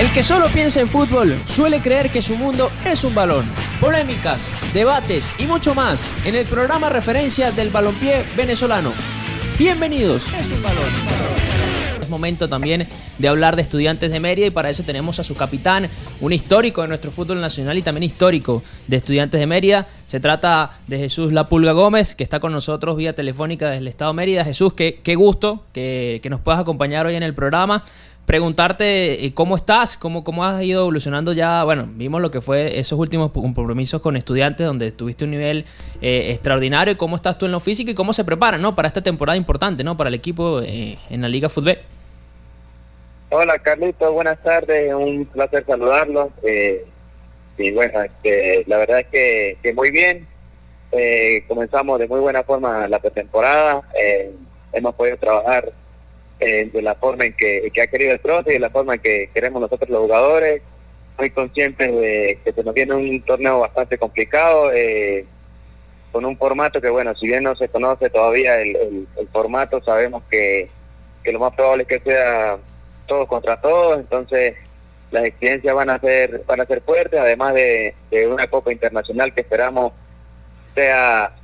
El que solo piensa en fútbol suele creer que su mundo es un balón. Polémicas, debates y mucho más en el programa referencia del balompié venezolano. Bienvenidos. Es un balón. Es momento también de hablar de estudiantes de Mérida y para eso tenemos a su capitán, un histórico de nuestro fútbol nacional y también histórico de estudiantes de Mérida. Se trata de Jesús La Pulga Gómez, que está con nosotros vía telefónica desde el Estado de Mérida. Jesús, qué, qué gusto que, que nos puedas acompañar hoy en el programa preguntarte eh, cómo estás, cómo, cómo has ido evolucionando ya. Bueno, vimos lo que fue esos últimos compromisos con estudiantes donde tuviste un nivel eh, extraordinario. ¿Cómo estás tú en lo físico y cómo se preparan ¿no? para esta temporada importante ¿no? para el equipo eh, en la Liga Fútbol? Hola Carlito, buenas tardes, un placer saludarlos. y bueno, este, la verdad es que, que muy bien. comenzamos de muy buena forma la pretemporada. hemos podido trabajar eh, de la forma en que, ha querido el profe y de la forma en que queremos nosotros los jugadores. Muy conscientes de que se nos viene un torneo bastante complicado, eh, con un formato que, bueno, si bien no se conoce todavía el, formato, sabemos que, que lo más probable es que sea todos contra todos, entonces las exigencias van a ser van a ser fuertes, además de, de una Copa Internacional que esperamos sea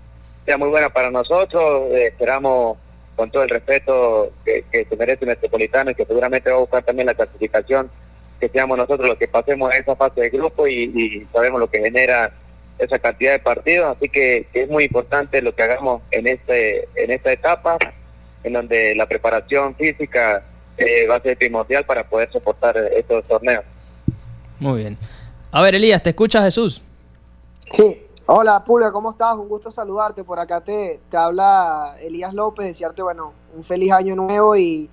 sea muy buena para nosotros, eh, esperamos con todo el respeto que, se merece el Metropolitano y que seguramente va a buscar también la clasificación, que seamos nosotros los que pasemos a esa fase de grupo y, sabemos lo que genera esa cantidad de partidos, así que, es muy importante lo que hagamos en este en esta etapa, en donde la preparación física eh, va a ser primordial para poder soportar estos torneos. Muy bien. A ver, Elías, ¿te escucha Jesús? Sí, Hola, Pulga, ¿cómo estás? Un gusto saludarte. Por acá te, te habla Elías López, desearte, bueno, un feliz año nuevo y,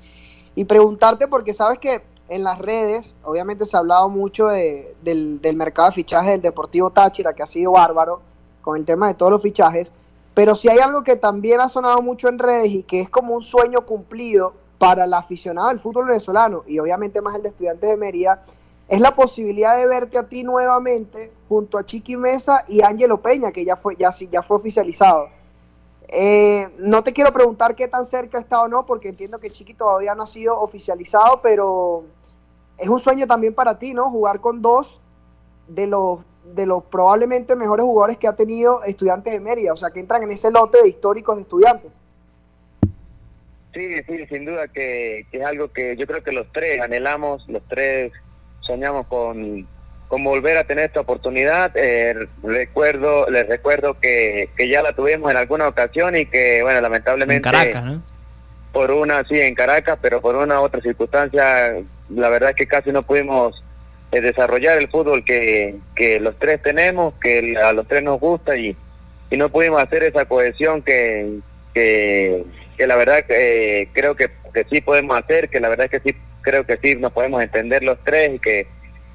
y preguntarte porque sabes que en las redes, obviamente se ha hablado mucho de, del, del mercado de fichajes del Deportivo Táchira, que ha sido bárbaro con el tema de todos los fichajes, pero si hay algo que también ha sonado mucho en redes y que es como un sueño cumplido para el aficionado del fútbol venezolano y obviamente más el de estudiantes de Mérida, es la posibilidad de verte a ti nuevamente junto a Chiqui Mesa y Ángelo Peña, que ya fue, ya, ya fue oficializado. Eh, no te quiero preguntar qué tan cerca está o no, porque entiendo que Chiqui todavía no ha sido oficializado, pero es un sueño también para ti, ¿no? Jugar con dos de los, de los probablemente mejores jugadores que ha tenido Estudiantes de Mérida, o sea, que entran en ese lote de históricos de estudiantes. Sí, sí, sin duda que, que es algo que yo creo que los tres anhelamos, los tres soñamos con, con volver a tener esta oportunidad. Eh, recuerdo, les recuerdo que, que ya la tuvimos en alguna ocasión y que, bueno, lamentablemente... En Caracas, ¿no? Por una, sí, en Caracas, pero por una otra circunstancia, la verdad es que casi no pudimos eh, desarrollar el fútbol que, que los tres tenemos, que a los tres nos gusta y, y no pudimos hacer esa cohesión que, que, que la verdad eh, creo que, que sí podemos hacer, que la verdad es que sí creo que sí nos podemos entender los tres y que,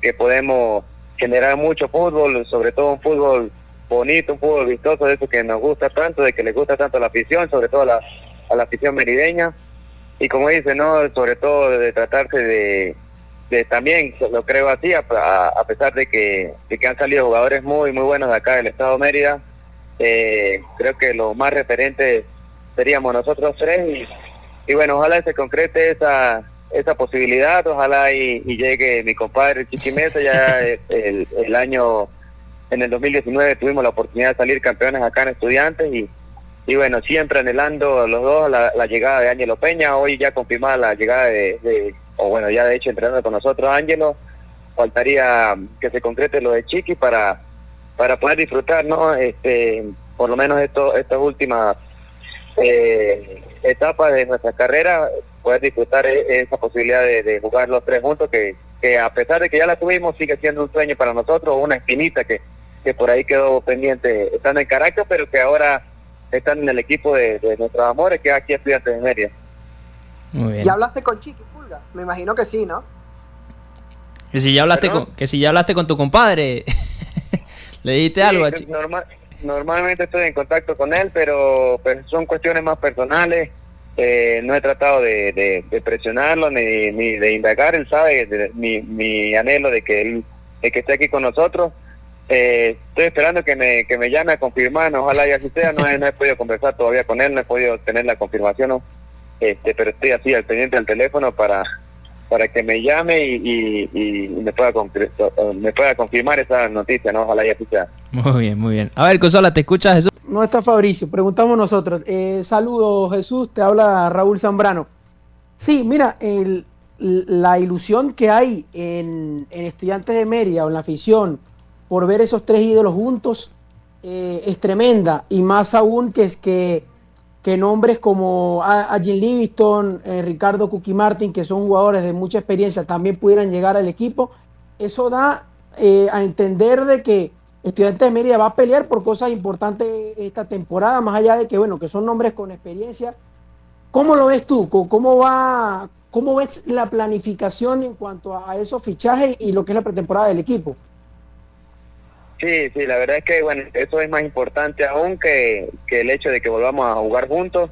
que podemos generar mucho fútbol, sobre todo un fútbol bonito, un fútbol vistoso, de eso que nos gusta tanto, de que les gusta tanto a la afición, sobre todo a la, a la afición merideña. Y como dice, ¿no? Sobre todo de tratarse de, de también, lo creo así, a, a pesar de que, de que han salido jugadores muy, muy buenos de acá del Estado de Mérida, eh, creo que los más referentes seríamos nosotros tres y, y bueno, ojalá se concrete esa, esa posibilidad, ojalá y, llegue mi compadre Chiquimesa, ya el, el, año, en el 2019 tuvimos la oportunidad de salir campeones acá en Estudiantes y, y bueno, siempre anhelando los dos la, llegada de Ángelo Peña, hoy ya confirmada la llegada de, o bueno, ya de hecho entrenando con nosotros Ángelo, faltaría que se concrete lo de Chiqui para, para poder disfrutar, ¿no? Este, por lo menos esto, estas últimas eh, etapas de nuestra carrera, poder disfrutar e-, esa posibilidad de, jugar los tres juntos, que, que a pesar de que ya la tuvimos, sigue siendo un sueño para nosotros, una espinita que, que por ahí quedó pendiente estando en Caracas, pero que ahora están en el equipo de, nuestros amores, que aquí Estudiantes de Mérida. Muy bien. ¿Ya hablaste con Chiqui Pulga? Me imagino que sí, ¿no? Que si ya hablaste, con, que si ya hablaste con tu compadre, le dijiste algo a Chiqui. normalmente estoy en contacto con él, pero pues, son cuestiones más personales. Eh, no he tratado de, presionarlo ni, ni, de indagar, él sabe mi, mi anhelo de que él de que esté aquí con nosotros. Eh, estoy esperando que me, que me llame a confirmar, ojalá y así sea, no he, no he podido conversar todavía con él, no he podido tener la confirmación, este, pero estoy así al pendiente del teléfono para, para que me llame y, y, me, pueda me pueda confirmar esa noticia, ¿no? Ojalá ya sea. Muy bien, muy bien. A ver, Consola, ¿te escuchas Jesús? No está Fabricio, preguntamos nosotros. Eh, saludos Jesús, te habla Raúl Zambrano. Sí, mira, la ilusión que hay en, Estudiantes de Mérida o en la afición por ver esos tres ídolos juntos eh, es tremenda y más aún que es que, que nombres como a, Livingston, eh, Ricardo Cookie Martin, que son jugadores de mucha experiencia, también pudieran llegar al equipo. Eso da a entender de que Estudiantes de Mérida va a pelear por cosas importantes esta temporada, más allá de que, bueno, que son nombres con experiencia. ¿Cómo lo ves tú? ¿Cómo va, ¿Cómo ves la planificación en cuanto a esos fichajes y lo que es la pretemporada del equipo? Sí, sí, la verdad es que bueno, eso es más importante aún que, el hecho de que volvamos a jugar juntos.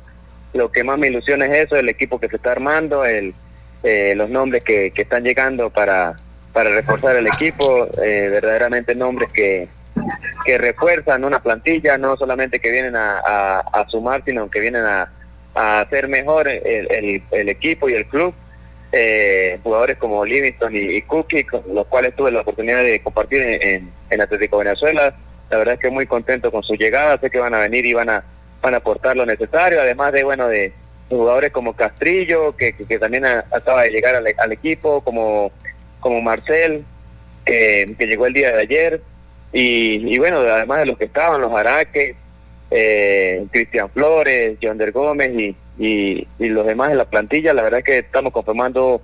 Lo que más me ilusiona es eso, el equipo que se está armando, el, eh, los nombres que, que están llegando para, para reforzar el equipo, eh, verdaderamente nombres que, que refuerzan una plantilla, no solamente que vienen a, sumar, sino que vienen a, hacer mejor el, equipo y el club. Eh, jugadores como Livingston y, Cookie, con los cuales tuve la oportunidad de compartir en, Atlético Venezuela. La verdad es que muy contento con su llegada, sé que van a venir y van a, van a aportar lo necesario, además de, bueno, de, jugadores como Castrillo, que, también acaba de llegar al, equipo, como, como Marcel, que llegó el día de ayer, y, y bueno, además de los que estaban, los Araques, eh, Cristian Flores, Yonder Gómez y, y, los demás en la plantilla. La verdad es que estamos conformando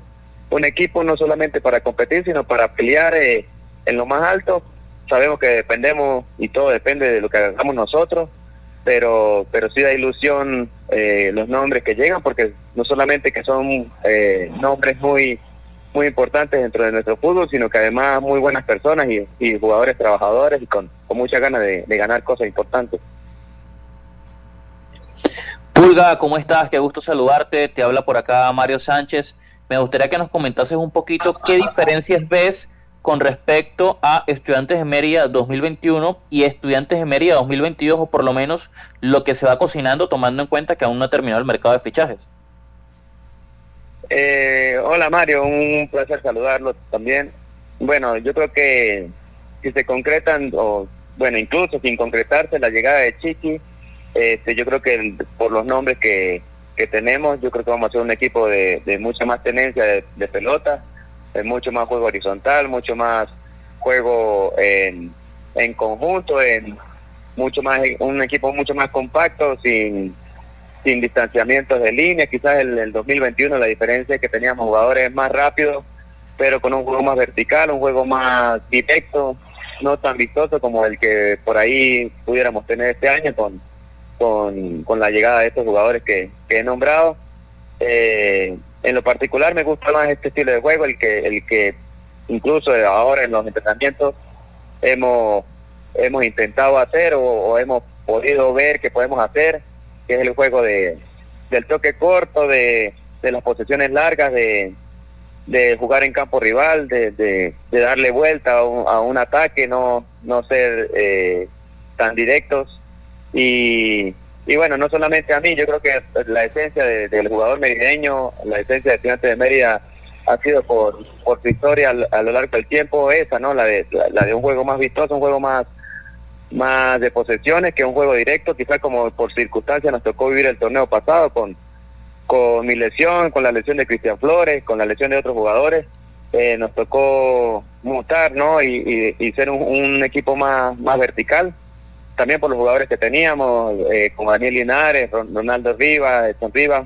un equipo no solamente para competir, sino para pelear eh, en lo más alto. Sabemos que dependemos y todo depende de lo que hagamos nosotros, pero pero sí da ilusión eh, los nombres que llegan, porque no solamente que son eh, nombres muy muy importantes dentro de nuestro fútbol, sino que además muy buenas personas y, jugadores trabajadores y con, muchas ganas de ganar cosas importantes. Pulga, ¿cómo estás? Qué gusto saludarte. Te habla por acá Mario Sánchez. Me gustaría que nos comentases un poquito qué diferencias ves con respecto a Estudiantes de Mérida 2021 y Estudiantes de Mérida 2022, o por lo menos lo que se va cocinando, tomando en cuenta que aún no ha terminado el mercado de fichajes. Eh, hola Mario, un placer saludarlo también. Bueno, yo creo que si se concretan, o bueno, incluso sin concretarse la llegada de Chiqui, este, yo creo que por los nombres que, que tenemos, yo creo que vamos a ser un equipo de, de mucha más tenencia de, pelota, de mucho más juego horizontal, mucho más juego en, en conjunto, en mucho más un equipo mucho más compacto, sin, sin distanciamientos de línea. Quizás en el 2021 la diferencia es que teníamos jugadores más rápidos, pero con un juego más vertical, un juego más directo, no tan vistoso como el que por ahí pudiéramos tener este año con con, la llegada de estos jugadores que, he nombrado. Eh, en lo particular me gusta más este estilo de juego, el que, el que incluso ahora en los entrenamientos hemos, hemos intentado hacer o, hemos podido ver que podemos hacer, que es el juego de, del toque corto, de, de las posesiones largas, de, de jugar en campo rival, de, de, darle vuelta a un, a un, ataque, no, no ser eh, tan directos y, y bueno, no solamente a mí, yo creo que la esencia del jugador merideño, la esencia de Estudiantes de Mérida ha sido por, por su historia a, lo largo del tiempo esa, ¿no? La de, la, de un juego más vistoso, un juego más más de posesiones que un juego directo, quizás como por circunstancias nos tocó vivir el torneo pasado con, con mi lesión, con la lesión de Cristian Flores, con la lesión de otros jugadores, eh, nos tocó mutar, ¿no? Y, y, ser un, equipo más, más vertical también por los jugadores que teníamos, eh, como Daniel Linares, Ronaldo Rivas, Edson Rivas.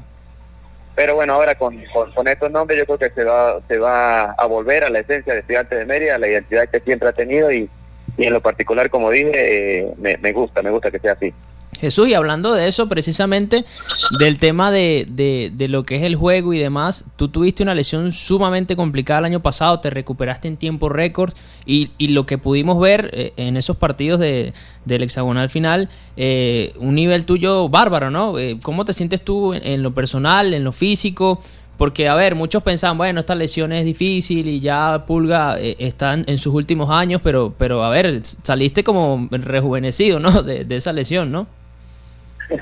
Pero bueno, ahora con, con, estos nombres yo creo que se va, se va a volver a la esencia de Estudiantes de Mérida, a la identidad que siempre ha tenido y, y en lo particular, como dije, eh, me, gusta, me gusta que sea así. Jesús, y hablando de eso, precisamente del tema de, de, lo que es el juego y demás, tú tuviste una lesión sumamente complicada el año pasado, te recuperaste en tiempo récord y, y lo que pudimos ver eh, en esos partidos de, del hexagonal final, eh, un nivel tuyo bárbaro, ¿no? Eh, ¿Cómo te sientes tú en, lo personal, en lo físico? Porque, a ver, muchos pensaban, bueno, esta lesión es difícil y ya Pulga está en, sus últimos años, pero, pero, a ver, saliste como rejuvenecido, ¿no? De, esa lesión, ¿no?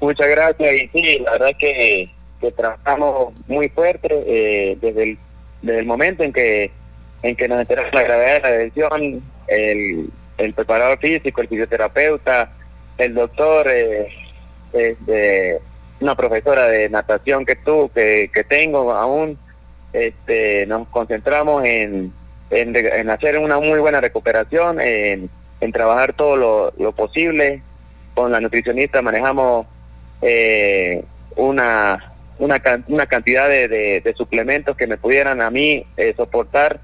Muchas gracias y sí, la verdad que, que trabajamos muy fuerte eh, desde el desde el momento en que en que nos enteramos de la gravedad de la lesión, el, el preparador físico, el fisioterapeuta, el doctor, eh, este, una profesora de natación que tú, que, que tengo aún, este, nos concentramos en, en, hacer una muy buena recuperación, en, en trabajar todo lo, lo posible. Con la nutricionista manejamos eh, una, una, una cantidad de, de, suplementos que me pudieran a mí eh, soportar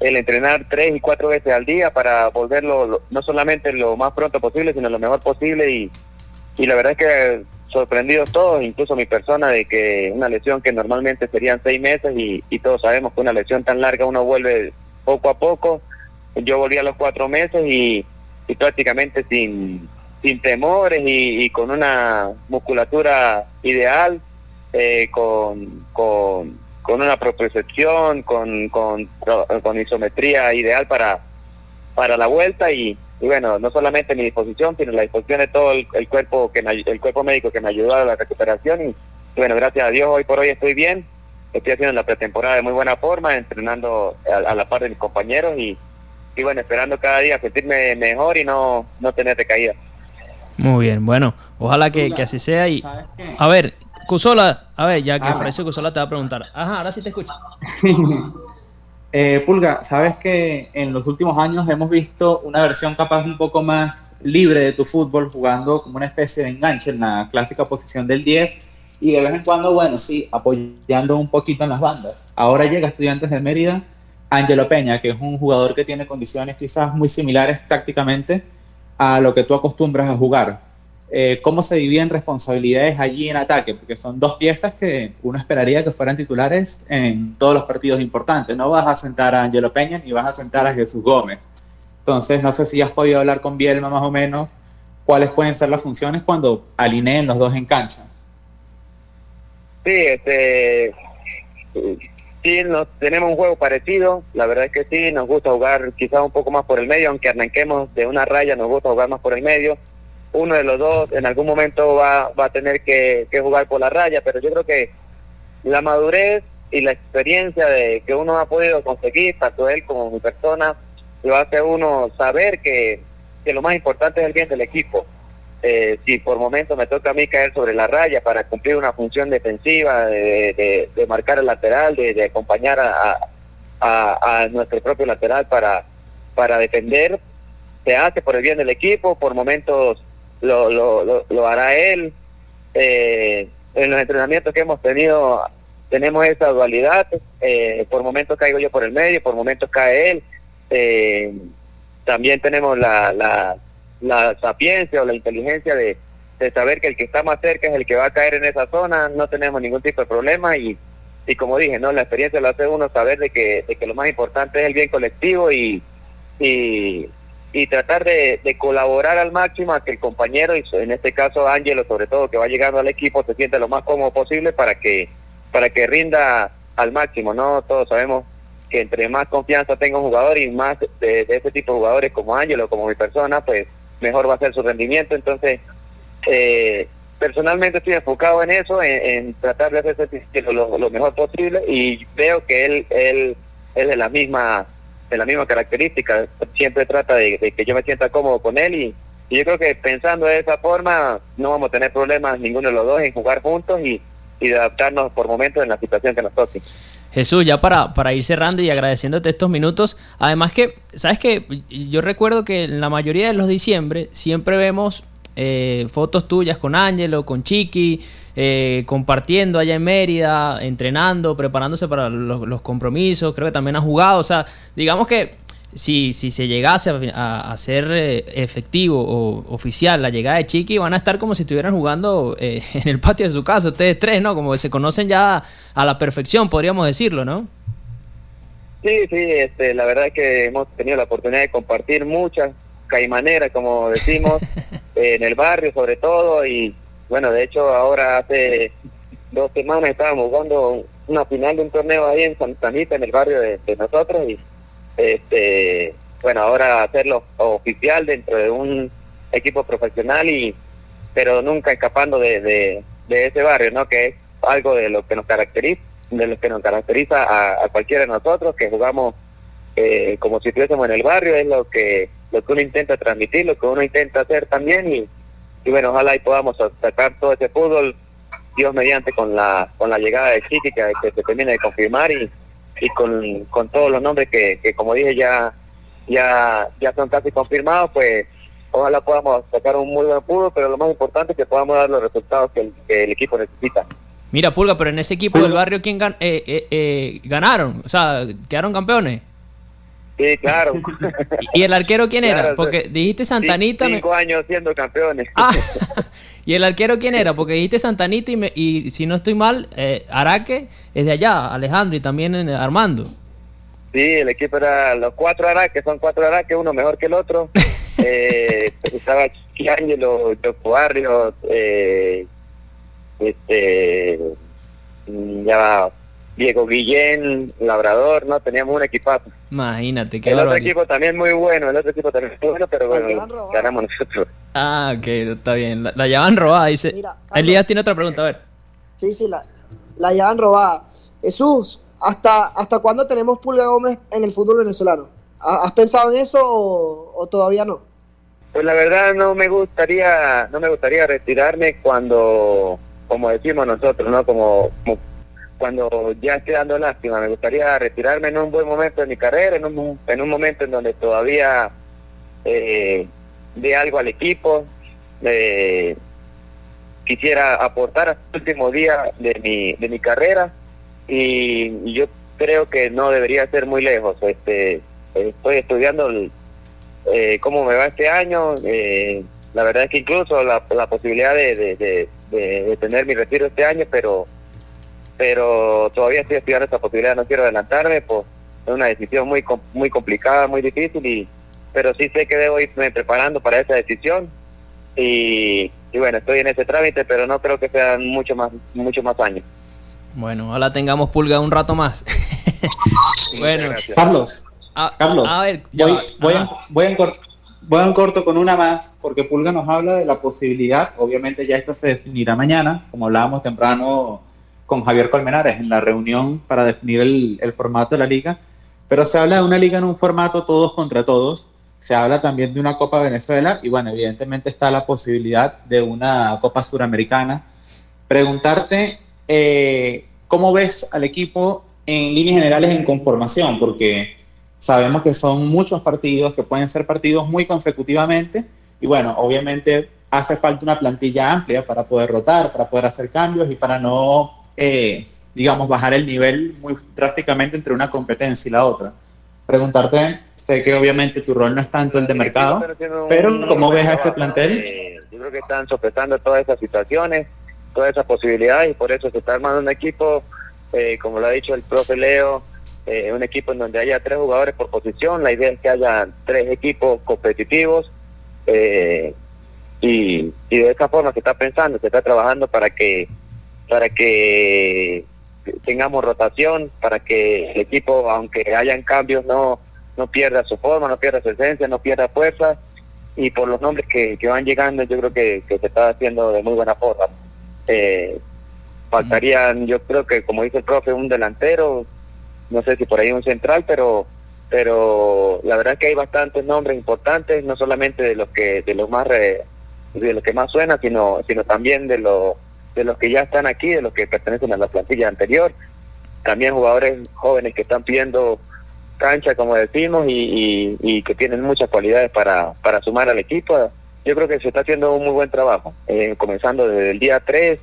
el entrenar tres y cuatro veces al día para volverlo no solamente lo más pronto posible, sino lo mejor posible y, y la verdad es que sorprendidos todos, incluso mi persona, de que una lesión que normalmente serían seis meses y, y todos sabemos que una lesión tan larga uno vuelve poco a poco. Yo volví a los cuatro meses y, y prácticamente sin, sin temores y, con una musculatura ideal, eh, con, con, con una propiocepción, con, con, con isometría ideal para, para la vuelta y, bueno, no solamente mi disposición, sino la disposición de todo el, cuerpo que el cuerpo médico que me ayudó a la recuperación y bueno, gracias a Dios hoy por hoy estoy bien, estoy haciendo la pretemporada de muy buena forma, entrenando a, la par de mis compañeros y, y bueno, esperando cada día sentirme mejor y no, no tener recaídas. Muy bien, bueno, ojalá que, así sea. Y a ver, Cusola, a ver, ya que ah, Cusola te va a preguntar. Ajá, ahora sí te escucho. eh, Pulga, sabes que en los últimos años hemos visto una versión capaz un poco más libre de tu fútbol, jugando como una especie de enganche en la clásica posición del 10 y de vez en cuando, bueno, sí, apoyando un poquito en las bandas. Ahora llega Estudiantes de Mérida, Angelo Peña, que es un jugador que tiene condiciones quizás muy similares tácticamente a lo que tú acostumbras a jugar. Eh, ¿Cómo se dividen responsabilidades allí en ataque? Porque son dos piezas que uno esperaría que fueran titulares en todos los partidos importantes. No vas a sentar a Angelo Peña ni vas a sentar a Jesús Gómez. Entonces, no sé si has podido hablar con Bielma más o menos cuáles pueden ser las funciones cuando alineen los dos en cancha. Sí, este, sí, nos, tenemos un juego parecido, la verdad es que sí, nos gusta jugar quizás un poco más por el medio, aunque arranquemos de una raya, nos gusta jugar más por el medio. Uno de los dos en algún momento va, va a tener que, jugar por la raya, pero yo creo que la madurez y la experiencia de que uno ha podido conseguir, tanto él como mi persona, lo hace uno saber que, que lo más importante es el bien del equipo. Eh, si por momentos me toca a mí caer sobre la raya para cumplir una función defensiva, de, marcar el lateral, de, acompañar a, a, nuestro propio lateral para, para defender, se hace por el bien del equipo, por momentos lo, lo, lo, hará él. Eh, en los entrenamientos que hemos tenido tenemos esa dualidad, eh, por momentos caigo yo por el medio, por momentos cae él. también tenemos la, la la sapiencia o la inteligencia de, saber que el que está más cerca es el que va a caer en esa zona, no tenemos ningún tipo de problema y, y como dije, no la experiencia lo hace uno saber de que, de que lo más importante es el bien colectivo y, y, y tratar de, de, colaborar al máximo a que el compañero, y en este caso Ángelo sobre todo, que va llegando al equipo, se sienta lo más cómodo posible para que, para que rinda al máximo, ¿no? Todos sabemos que entre más confianza tenga un jugador y más de, ese tipo de jugadores como Ángelo, como mi persona, pues mejor va a ser su rendimiento. Entonces, eh, personalmente estoy enfocado en eso, en, tratar de hacer lo, mejor posible y veo que él, él, es de la misma de la misma característica. Siempre trata de, que yo me sienta cómodo con él y, yo creo que pensando de esa forma no vamos a tener problemas ninguno de los dos en jugar juntos y, adaptarnos por momentos en la situación que nos toque. Jesús, ya para, para ir cerrando y agradeciéndote estos minutos, además que, ¿sabes qué? Yo recuerdo que en la mayoría de los diciembre siempre vemos eh, fotos tuyas con Ángelo, con Chiqui, eh, compartiendo allá en Mérida, entrenando, preparándose para los, los, compromisos, creo que también ha jugado, o sea, digamos que si, si se llegase a, a, ser eh, efectivo o oficial la llegada de Chiqui, van a estar como si estuvieran jugando eh, en el patio de su casa, ustedes tres, ¿no? Como que se conocen ya a la perfección, podríamos decirlo, ¿no? Sí, sí, este, la verdad es que hemos tenido la oportunidad de compartir muchas caimaneras, como decimos, en el barrio sobre todo, y bueno, de hecho ahora hace dos semanas estábamos jugando una final de un torneo ahí en Santa Anita, en el barrio de nosotros, y este bueno ahora hacerlo oficial dentro de un equipo profesional y pero nunca escapando de, de, ese barrio no que es algo de lo que nos caracteriza de los que nos caracteriza a, cualquiera de nosotros, que jugamos eh, como si estuviésemos en el barrio, es lo que lo que uno intenta transmitir, lo que uno intenta hacer también y, y bueno, ojalá y podamos sacar todo ese fútbol, Dios mediante con la con la llegada de Chiqui que, se termine de confirmar y, y con, con todos los nombres que, que como dije ya ya ya son casi confirmados, pues ojalá podamos sacar un muy buen fútbol, pero lo más importante es que podamos dar los resultados que el, equipo necesita. Mira, Pulga, pero en ese equipo del barrio, ¿quién gan eh, eh, eh, ganaron? O sea, ¿quedaron campeones? Sí, claro. ¿Y el arquero quién era? Porque dijiste Santanita. Cinco años siendo campeones. Ah, ¿y el arquero quién era? Porque dijiste Santanita y, y si no estoy mal, Araque es de allá, Alejandro y también Armando. Sí, el equipo era los cuatro Araques, son cuatro Araques, uno mejor que el otro. eh, estaba Chiangelo, Choco Barrio, eh, este, ya Diego Guillén, Labrador, ¿no? Teníamos un equipazo. Imagínate, qué El otro equipo también muy bueno, el otro equipo también muy bueno, pero bueno, ganamos nosotros. Ah, ok, está bien. La, la llevan robada, dice. Mira, Elías tiene otra pregunta, a ver. Sí, sí, la, la llevan robada. Jesús, ¿hasta, ¿hasta cuándo tenemos Pulga Gómez en el fútbol venezolano? ¿Has pensado en eso o, todavía no? Pues la verdad no me gustaría, no me gustaría retirarme cuando, como decimos nosotros, ¿no? Como, cuando ya esté dando lástima. Me gustaría retirarme en un buen momento de mi carrera, en un, en un momento en donde todavía eh, dé algo al equipo. Eh, quisiera aportar hasta el último día de mi, de mi carrera y yo creo que no debería ser muy lejos. Este, estoy estudiando eh, cómo me va este año. Eh, la verdad es que incluso la, la posibilidad de, de, de, tener mi retiro este año, pero pero todavía estoy estudiando esta posibilidad, no quiero adelantarme, pues es una decisión muy muy complicada, muy difícil, y pero sí sé que debo irme preparando para esa decisión y, y bueno, estoy en ese trámite, pero no creo que sean mucho más mucho más años. Bueno, ojalá tengamos pulga un rato más. bueno, Carlos, Carlos, voy, voy, en, corto con una más, porque Pulga nos habla de la posibilidad, obviamente ya esto se definirá mañana, como hablábamos temprano con Javier Colmenares en la reunión para definir el, formato de la liga, pero se habla de una liga en un formato todos contra todos, se habla también de una Copa Venezuela y bueno, evidentemente está la posibilidad de una Copa Suramericana. Preguntarte eh, cómo ves al equipo en líneas generales en conformación, porque Sabemos que son muchos partidos, que pueden ser partidos muy consecutivamente. Y bueno, obviamente hace falta una plantilla amplia para poder rotar, para poder hacer cambios y para no, eh, digamos, bajar el nivel muy drásticamente entre una competencia y la otra. Preguntarte, sé que obviamente tu rol no es tanto el de mercado, pero ¿cómo ves a este plantel? Eh, yo creo que están sopesando todas esas situaciones, todas esas posibilidades y por eso se está armando un equipo, eh, como lo ha dicho el profe Leo, eh, un equipo en donde haya tres jugadores por posición. La idea es que haya tres equipos competitivos eh, y, y, de esa forma se está pensando, se está trabajando para que para que tengamos rotación, para que el equipo, aunque hayan cambios, no no pierda su forma, no pierda su esencia, no pierda fuerza y por los nombres que, que van llegando yo creo que, que se está haciendo de muy buena forma. Eh, faltarían, yo creo que como dice el profe, un delantero, no sé si por ahí un central, pero pero la verdad es que hay bastantes nombres importantes, no solamente de los que de los más de los que más suenan, sino sino también de los de los que ya están aquí, de los que pertenecen a la plantilla anterior, también jugadores jóvenes que están pidiendo cancha, como decimos, y, que tienen muchas cualidades para, para sumar al equipo. Yo creo que se está haciendo un muy buen trabajo, eh, comenzando desde el día 3,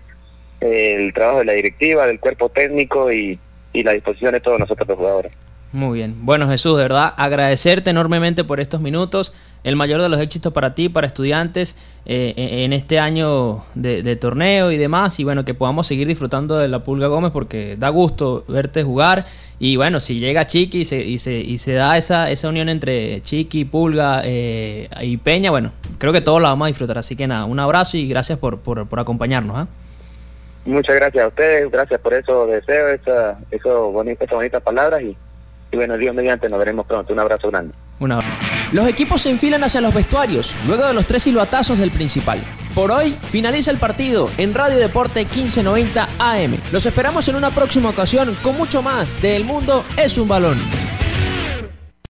el trabajo de la directiva, del cuerpo técnico y, y la disposición de todos nosotros los jugadores. Muy bien. Bueno, Jesús, de verdad, agradecerte enormemente por estos minutos. El mayor de los éxitos para ti, para estudiantes, eh, en este año de, torneo y demás. Y bueno, que podamos seguir disfrutando de la Pulga Gómez porque da gusto verte jugar. Y bueno, si llega Chiqui y se, y se, y se da esa, esa unión entre Chiqui, Pulga eh, y Peña, bueno, creo que todos la vamos a disfrutar. Así que nada, un abrazo y gracias por, acompañarnos. ¿ah? Muchas gracias a ustedes, gracias por esos deseos, esa, eso bonito, esas bonitas palabras y, y bueno, Dios mediante, nos veremos pronto. Un abrazo grande. Un abrazo. Los equipos se enfilan hacia los vestuarios, luego de los tres silbatazos del principal. Por hoy finaliza el partido en Radio Deporte 1590 AM. Los esperamos en una próxima ocasión con mucho más de El Mundo es un balón.